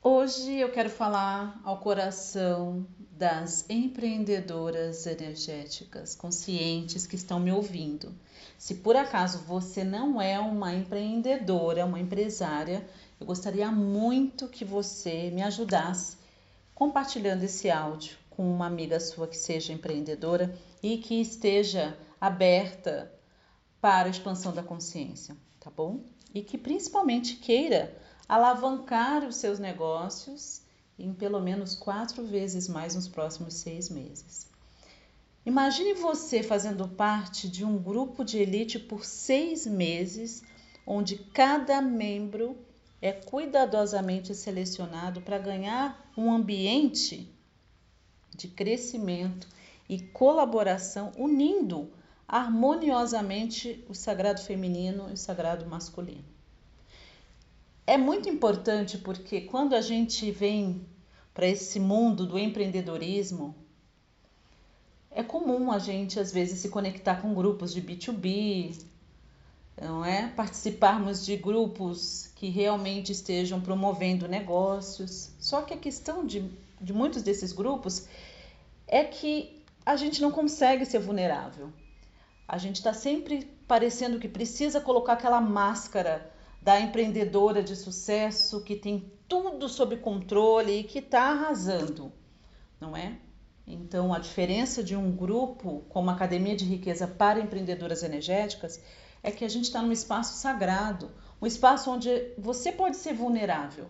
Hoje eu quero falar ao coração das empreendedoras energéticas conscientes que estão me ouvindo. Se por acaso você não é uma empreendedora, uma empresária, eu gostaria muito que você me ajudasse compartilhando esse áudio com uma amiga sua que seja empreendedora e que esteja aberta para a expansão da consciência, tá bom? E que principalmente queira alavancar os seus negócios em pelo menos quatro vezes mais nos próximos seis meses. Imagine você fazendo parte de um grupo de elite por seis meses, onde cada membro é cuidadosamente selecionado para ganhar um ambiente de crescimento e colaboração, unindo harmoniosamente o sagrado feminino e o sagrado masculino é muito importante porque quando a gente vem para esse mundo do empreendedorismo, é comum a gente às vezes se conectar com grupos de B2B, não é? Participarmos de grupos que realmente estejam promovendo negócios. Só que a questão de, de muitos desses grupos é que a gente não consegue ser vulnerável. A gente está sempre parecendo que precisa colocar aquela máscara da empreendedora de sucesso que tem tudo sob controle e que está arrasando, não é? Então, a diferença de um grupo como a Academia de Riqueza para Empreendedoras Energéticas é que a gente está num espaço sagrado, um espaço onde você pode ser vulnerável.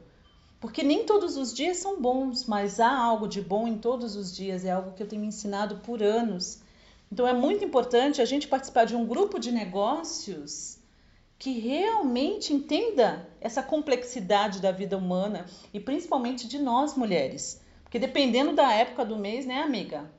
Porque nem todos os dias são bons, mas há algo de bom em todos os dias, é algo que eu tenho me ensinado por anos. Então é muito importante a gente participar de um grupo de negócios que realmente entenda essa complexidade da vida humana e principalmente de nós mulheres. Porque dependendo da época do mês, né, amiga?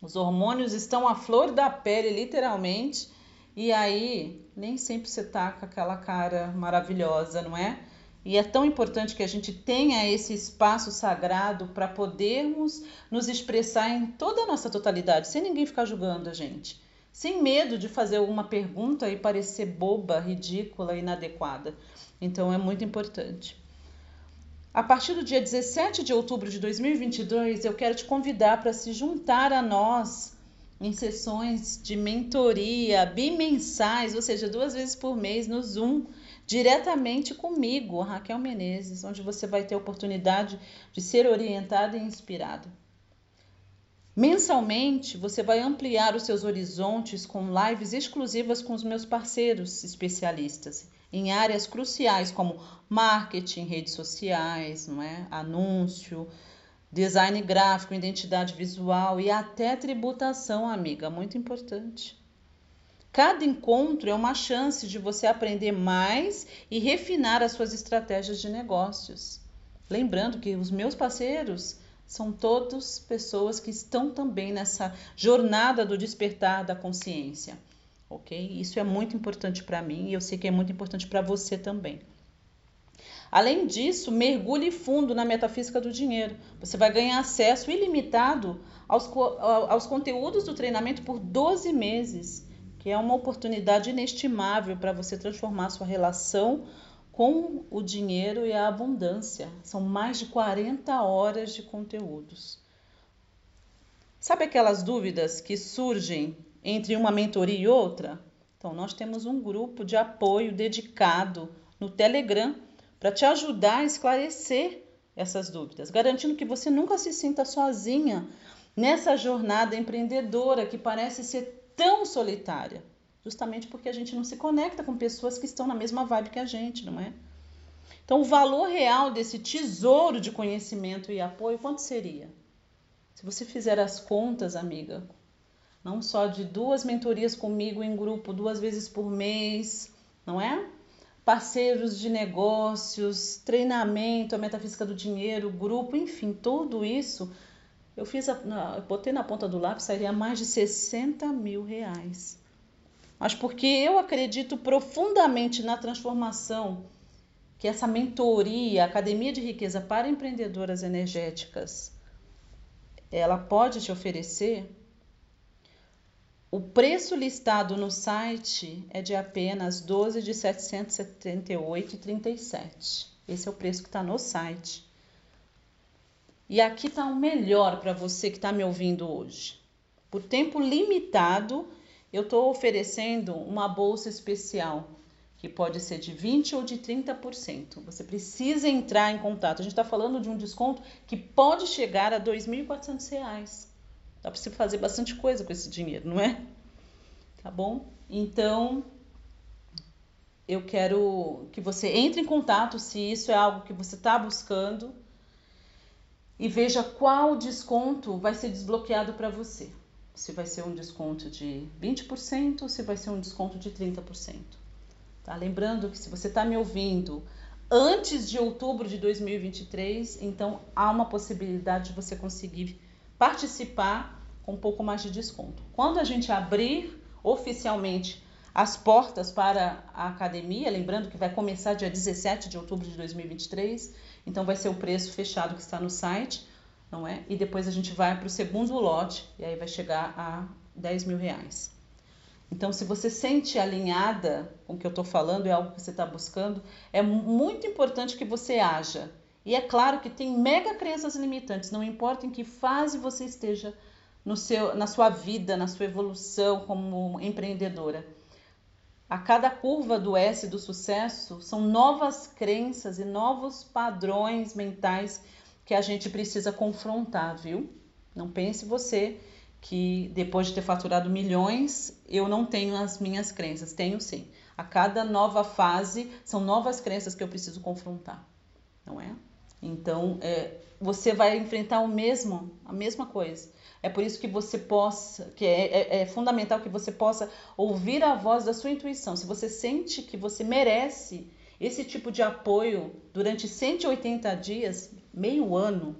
Os hormônios estão à flor da pele, literalmente, e aí nem sempre você tá com aquela cara maravilhosa, não é? E é tão importante que a gente tenha esse espaço sagrado para podermos nos expressar em toda a nossa totalidade, sem ninguém ficar julgando a gente sem medo de fazer alguma pergunta e parecer boba, ridícula, inadequada. Então é muito importante. A partir do dia 17 de outubro de 2022, eu quero te convidar para se juntar a nós em sessões de mentoria bimensais, ou seja, duas vezes por mês no Zoom, diretamente comigo, Raquel Menezes, onde você vai ter a oportunidade de ser orientada e inspirada. Mensalmente, você vai ampliar os seus horizontes com lives exclusivas com os meus parceiros especialistas em áreas cruciais como marketing, redes sociais, não é? anúncio, design gráfico, identidade visual e até tributação, amiga, muito importante. Cada encontro é uma chance de você aprender mais e refinar as suas estratégias de negócios. Lembrando que os meus parceiros são todos pessoas que estão também nessa jornada do despertar da consciência, ok? Isso é muito importante para mim e eu sei que é muito importante para você também. Além disso, mergulhe fundo na metafísica do dinheiro. Você vai ganhar acesso ilimitado aos, aos conteúdos do treinamento por 12 meses, que é uma oportunidade inestimável para você transformar sua relação com o dinheiro e a abundância. São mais de 40 horas de conteúdos. Sabe aquelas dúvidas que surgem entre uma mentoria e outra? Então, nós temos um grupo de apoio dedicado no Telegram para te ajudar a esclarecer essas dúvidas, garantindo que você nunca se sinta sozinha nessa jornada empreendedora que parece ser tão solitária justamente porque a gente não se conecta com pessoas que estão na mesma vibe que a gente, não é? Então, o valor real desse tesouro de conhecimento e apoio, quanto seria? Se você fizer as contas, amiga, não só de duas mentorias comigo em grupo, duas vezes por mês, não é? Parceiros de negócios, treinamento, a metafísica do dinheiro, grupo, enfim, tudo isso. Eu fiz, a, eu botei na ponta do lápis, sairia mais de 60 mil reais mas porque eu acredito profundamente na transformação que essa mentoria, Academia de Riqueza para Empreendedoras Energéticas, ela pode te oferecer. O preço listado no site é de apenas 12 de 778,37. Esse é o preço que está no site. E aqui está o melhor para você que está me ouvindo hoje. Por tempo limitado, eu estou oferecendo uma bolsa especial que pode ser de 20% ou de 30%. Você precisa entrar em contato. A gente está falando de um desconto que pode chegar a R$ 2.400. Dá para você fazer bastante coisa com esse dinheiro, não é? Tá bom? Então, eu quero que você entre em contato se isso é algo que você está buscando e veja qual desconto vai ser desbloqueado para você. Se vai ser um desconto de 20% ou se vai ser um desconto de 30%. Tá? Lembrando que se você está me ouvindo antes de outubro de 2023, então há uma possibilidade de você conseguir participar com um pouco mais de desconto. Quando a gente abrir oficialmente as portas para a academia, lembrando que vai começar dia 17 de outubro de 2023, então vai ser o preço fechado que está no site, não é? E depois a gente vai para o segundo lote e aí vai chegar a 10 mil reais. Então, se você sente alinhada com o que eu estou falando, é algo que você está buscando, é muito importante que você haja. E é claro que tem mega crenças limitantes, não importa em que fase você esteja no seu, na sua vida, na sua evolução como empreendedora. A cada curva do S do sucesso são novas crenças e novos padrões mentais que a gente precisa confrontar, viu? Não pense você que depois de ter faturado milhões, eu não tenho as minhas crenças. Tenho sim. A cada nova fase são novas crenças que eu preciso confrontar, não é? Então, é, você vai enfrentar o mesmo, a mesma coisa. É por isso que você possa, que é, é, é, fundamental que você possa ouvir a voz da sua intuição. Se você sente que você merece esse tipo de apoio durante 180 dias, meio ano,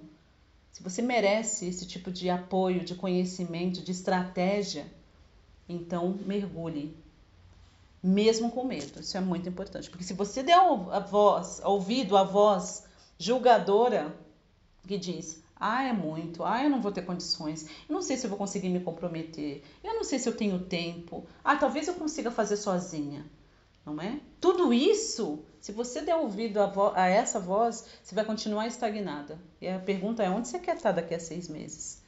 se você merece esse tipo de apoio, de conhecimento, de estratégia, então mergulhe, mesmo com medo. Isso é muito importante, porque se você der a voz, ouvido a voz julgadora que diz ah, é muito. Ah, eu não vou ter condições. Eu não sei se eu vou conseguir me comprometer. Eu não sei se eu tenho tempo. Ah, talvez eu consiga fazer sozinha. Não é? Tudo isso, se você der ouvido a, a essa voz, você vai continuar estagnada. E a pergunta é: onde você quer estar daqui a seis meses?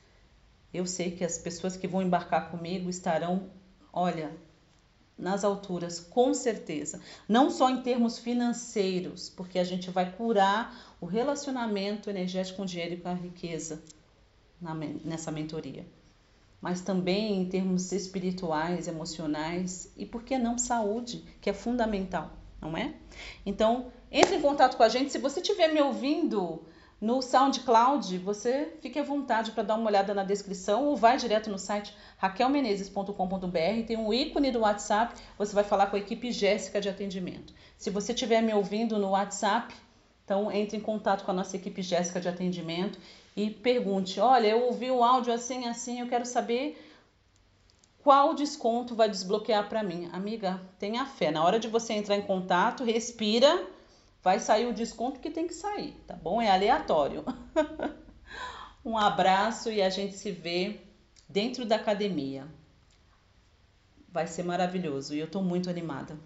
Eu sei que as pessoas que vão embarcar comigo estarão, olha, nas alturas, com certeza. Não só em termos financeiros, porque a gente vai curar o relacionamento energético com o dinheiro e com a riqueza nessa mentoria, mas também em termos espirituais, emocionais e, por que não, saúde, que é fundamental, não é? Então, entre em contato com a gente. Se você estiver me ouvindo no SoundCloud, você fique à vontade para dar uma olhada na descrição ou vai direto no site raquelmenezes.com.br, tem um ícone do WhatsApp, você vai falar com a equipe Jéssica de atendimento. Se você estiver me ouvindo no WhatsApp, então entre em contato com a nossa equipe Jéssica de atendimento e pergunte: "Olha, eu ouvi o áudio assim assim, eu quero saber qual desconto vai desbloquear para mim?". Amiga, tenha fé. Na hora de você entrar em contato, respira vai sair o desconto que tem que sair, tá bom? É aleatório. um abraço e a gente se vê dentro da academia. Vai ser maravilhoso e eu estou muito animada.